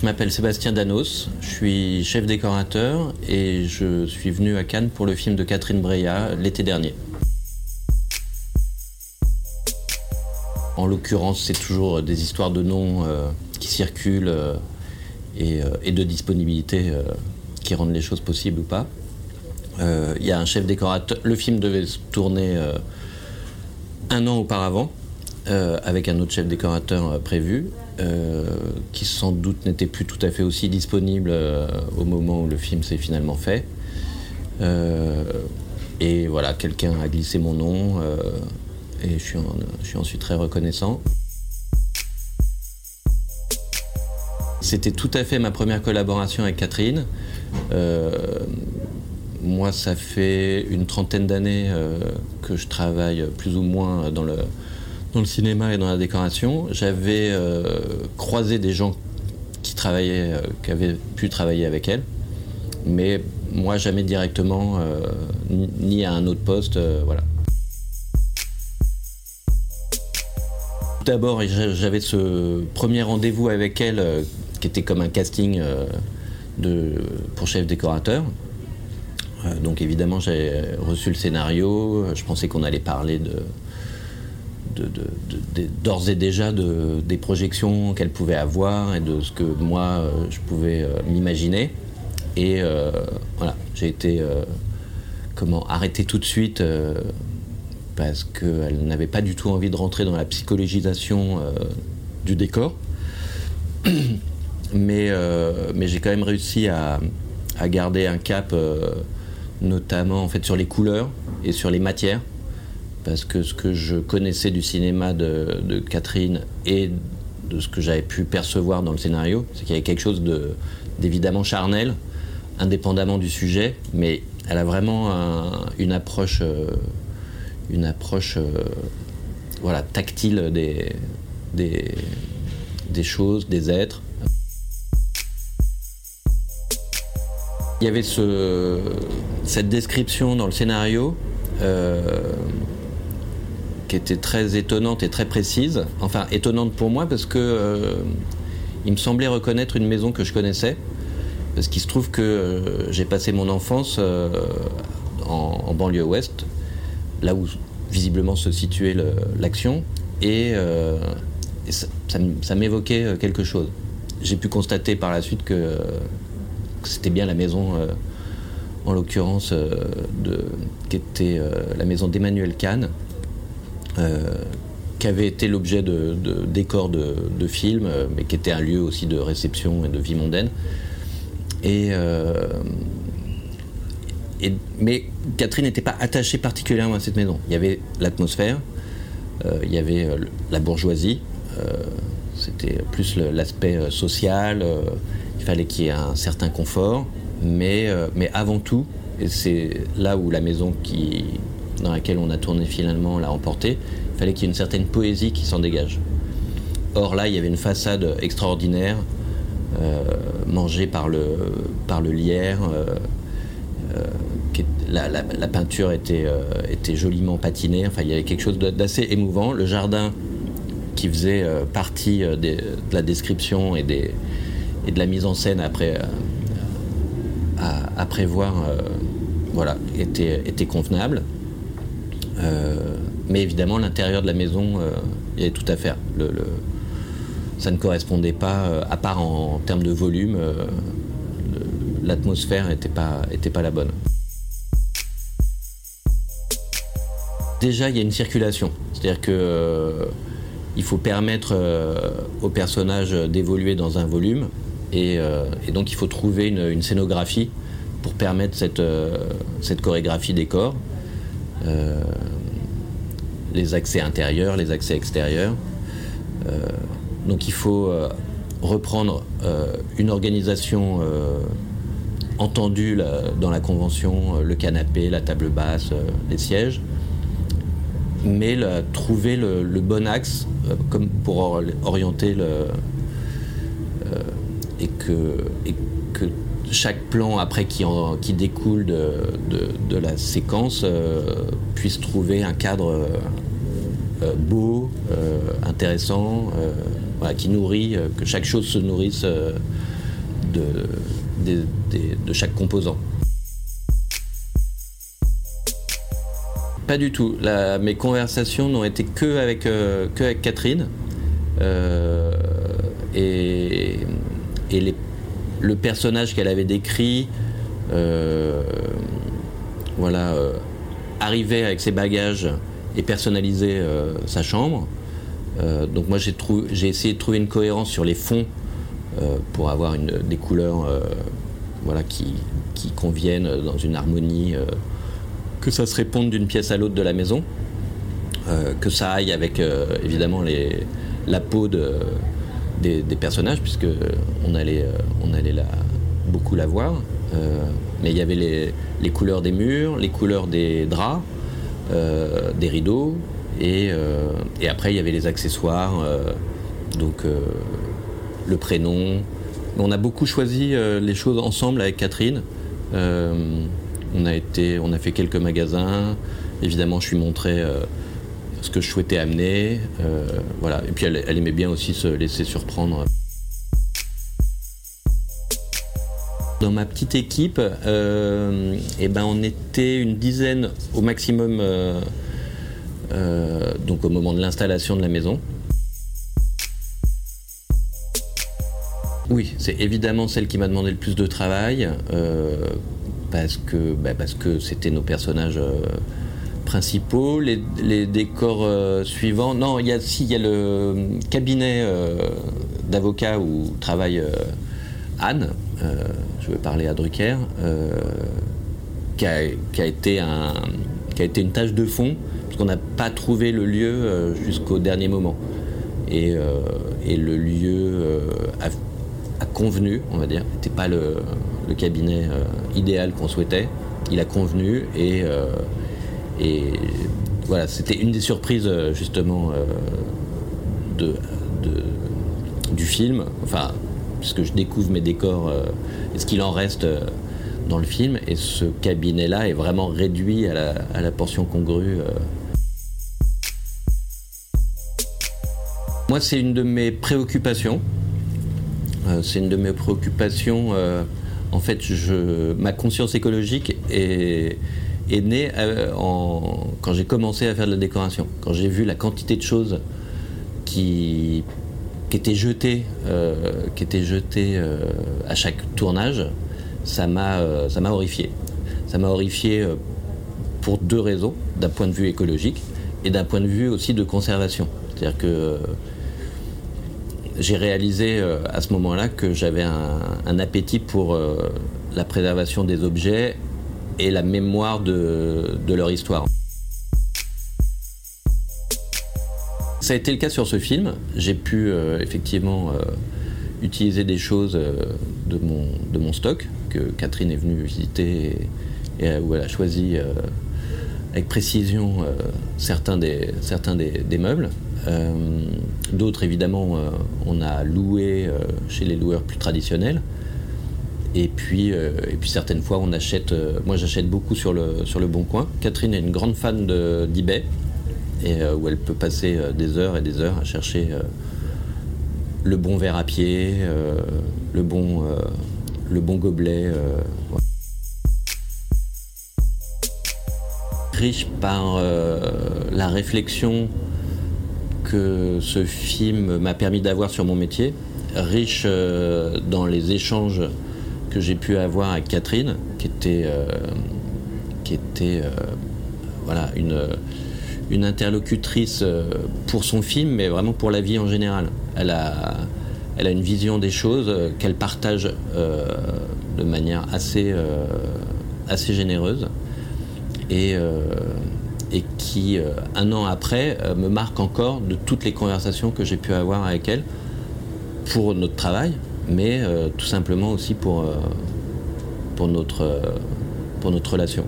je m'appelle Sébastien Danos, je suis chef décorateur et je suis venu à Cannes pour le film de Catherine Breillat l'été dernier. En l'occurrence, c'est toujours des histoires de noms euh, qui circulent euh, et, euh, et, de disponibilité qui rendent les choses possibles ou pas. Il y a un chef décorateur. Le film devait se tourner un an auparavant. Avec un autre chef décorateur prévu, qui sans doute n'était plus tout à fait aussi disponible au moment où le film s'est finalement fait. et voilà, quelqu'un a glissé mon nom et je suis, je suis ensuite très reconnaissant. C'était tout à fait ma première collaboration avec Catherine. Euh, moi, ça fait une trentaine d'années euh, que je travaille plus ou moins dans le, dans le cinéma et dans la décoration. J'avais euh, croisé des gens qui travaillaient, qui avaient pu travailler avec elle, mais moi jamais directement, ni à un autre poste, voilà. D'abord, j'avais ce premier rendez-vous avec elle euh, qui était comme un casting euh, de, pour chef décorateur. Euh, donc évidemment, j'ai reçu le scénario. Je pensais qu'on allait parler de, d'ores et déjà de, des projections qu'elle pouvait avoir et de ce que moi je pouvais m'imaginer. Et voilà, j'ai été comment arrêté tout de suite parce qu'elle n'avait pas du tout envie de rentrer dans la psychologisation euh, du décor. mais, euh, mais j'ai quand même réussi à, garder un cap, euh, notamment en fait sur les couleurs et sur les matières, parce que ce que je connaissais du cinéma de, Catherine et de ce que j'avais pu percevoir dans le scénario, c'est qu'il y avait quelque chose d'évidemment charnel, indépendamment du sujet, mais elle a vraiment une approche une approche euh, voilà, tactile des, des, choses, des êtres. Il y avait ce, cette description dans le scénario euh, qui était très étonnante et très précise. Enfin, étonnante pour moi parce que euh, il me semblait reconnaître une maison que je connaissais. Parce qu'il se trouve que j'ai passé mon enfance en, banlieue ouest, là où visiblement se situait l'action, et, euh, ça, m'évoquait euh, quelque chose. J'ai pu constater par la suite que, c'était bien la maison, euh, en l'occurrence, qui était la maison d'Emmanuel Kahn, qui avait été l'objet de, décors de, films, mais qui était un lieu aussi de réception et de vie mondaine. Et mais Catherine n'était pas attachée particulièrement à cette maison. Il y avait l'atmosphère, euh, il y avait euh, la bourgeoisie, euh, c'était plus l'aspect social, il fallait qu'il y ait un certain confort, mais, mais avant tout, et c'est là où la maison qui, dans laquelle on a tourné finalement l'a emporté, il fallait qu'il y ait une certaine poésie qui s'en dégage. Or là, il y avait une façade extraordinaire, mangée par le, par le lierre la, peinture était, euh, était joliment patinée. Enfin, il y avait quelque chose d'assez émouvant. Le jardin qui faisait euh, partie euh, de la description et, des, et de la mise en scène après, à, prévoir voilà, était, était convenable. Mais évidemment, l'intérieur de la maison, il y avait tout à faire. Ça ne correspondait pas, à part en, termes de volume, l'atmosphère n'était pas, la bonne. Déjà, il y a une circulation. C'est-à-dire que euh, il faut permettre euh, aux personnages d'évoluer dans un volume. Et, euh, donc, il faut trouver une, scénographie pour permettre cette, cette chorégraphie des corps. Les accès intérieurs, les accès extérieurs. donc, il faut reprendre une organisation entendue dans la convention, le canapé, la table basse, les sièges mais trouver le, bon axe euh, comme pour orienter le. Euh, et que chaque plan après qui, qui découle de, de, la séquence euh, puisse trouver un cadre beau, intéressant, qui nourrit, que chaque chose se nourrisse de, de chaque composant. Pas du tout. mes conversations n'ont été que avec, euh, que Catherine. Euh, et, et le personnage qu'elle avait décrit, euh, voilà, arrivait avec ses bagages et personnalisait sa chambre. donc moi j'ai, j'ai essayé de trouver une cohérence sur les fonds pour avoir des couleurs voilà, qui, conviennent dans une harmonie que ça se réponde d'une pièce à l'autre de la maison, euh, que ça aille avec euh, évidemment la peau de, des, personnages, puisque on allait, euh, on allait la, beaucoup la voir. mais il y avait les, les, couleurs des murs, les couleurs des draps, des rideaux, et, et, après il y avait les accessoires, donc le prénom. On a beaucoup choisi les choses ensemble avec Catherine. On a, été, on a fait quelques magasins. Évidemment, je suis montré euh, ce que je souhaitais amener. Euh, voilà. Et puis, elle, aimait bien aussi se laisser surprendre. Dans ma petite équipe, euh, eh ben, on était une dizaine au maximum donc au moment de l'installation de la maison. Oui, c'est évidemment celle qui m'a demandé le plus de travail parce que bah, parce que c'était nos personnages euh, principaux. Les, décors euh, suivants, non, il y a le cabinet euh, d'avocat où travaille Anne. je veux parler à Drucker, qui a, été une tâche de fond parce qu'on n'a pas trouvé le lieu jusqu'au dernier moment. Et, le lieu a convenu, on va dire, n'était pas le, cabinet euh, idéal qu'on souhaitait. Il a convenu et, euh, et voilà, c'était une des surprises euh, justement de, du film. Enfin, puisque je découvre mes décors et ce qu'il en reste dans le film. Et ce cabinet-là est vraiment réduit à la, portion congrue. Moi, c'est une de mes préoccupations. Euh, c'est une de mes préoccupations. Euh, en fait, ma conscience écologique est, née euh, quand j'ai commencé à faire de la décoration. Quand j'ai vu la quantité de choses qui, étaient jetées, qui étaient jetées à chaque tournage, ça m'a horrifié. Ça m'a horrifié pour deux raisons, d'un point de vue écologique et d'un point de vue aussi de conservation. C'est-à-dire que j'ai réalisé euh, à ce moment-là que j'avais un, appétit pour euh, la préservation des objets et la mémoire de, leur histoire. Ça a été le cas sur ce film. J'ai pu euh, effectivement utiliser des choses de, mon, de mon stock que Catherine est venue visiter et, où elle a choisi avec précision certains, des, des meubles. Euh, d'autres, évidemment, euh, on a loué euh, chez les loueurs plus traditionnels. Et puis, et puis certaines fois, on achète. moi, j'achète beaucoup sur le, sur le Bon Coin. Catherine est une grande fan d'eBay, et où elle peut passer des heures et des heures à chercher le bon verre à pied, le, bon, le bon gobelet. Riche par la réflexion que ce film m'a permis d'avoir sur mon métier, riche euh, dans les échanges que j'ai pu avoir avec Catherine, qui était, euh, qui était euh, voilà, une, une interlocutrice pour son film, mais vraiment pour la vie en général. Elle a, elle a une vision des choses qu'elle partage de manière assez, assez généreuse. Et, et qui, euh, un an après, euh, me marque encore de toutes les conversations que j'ai pu avoir avec elle pour notre travail, mais euh, tout simplement aussi pour, notre, pour notre relation.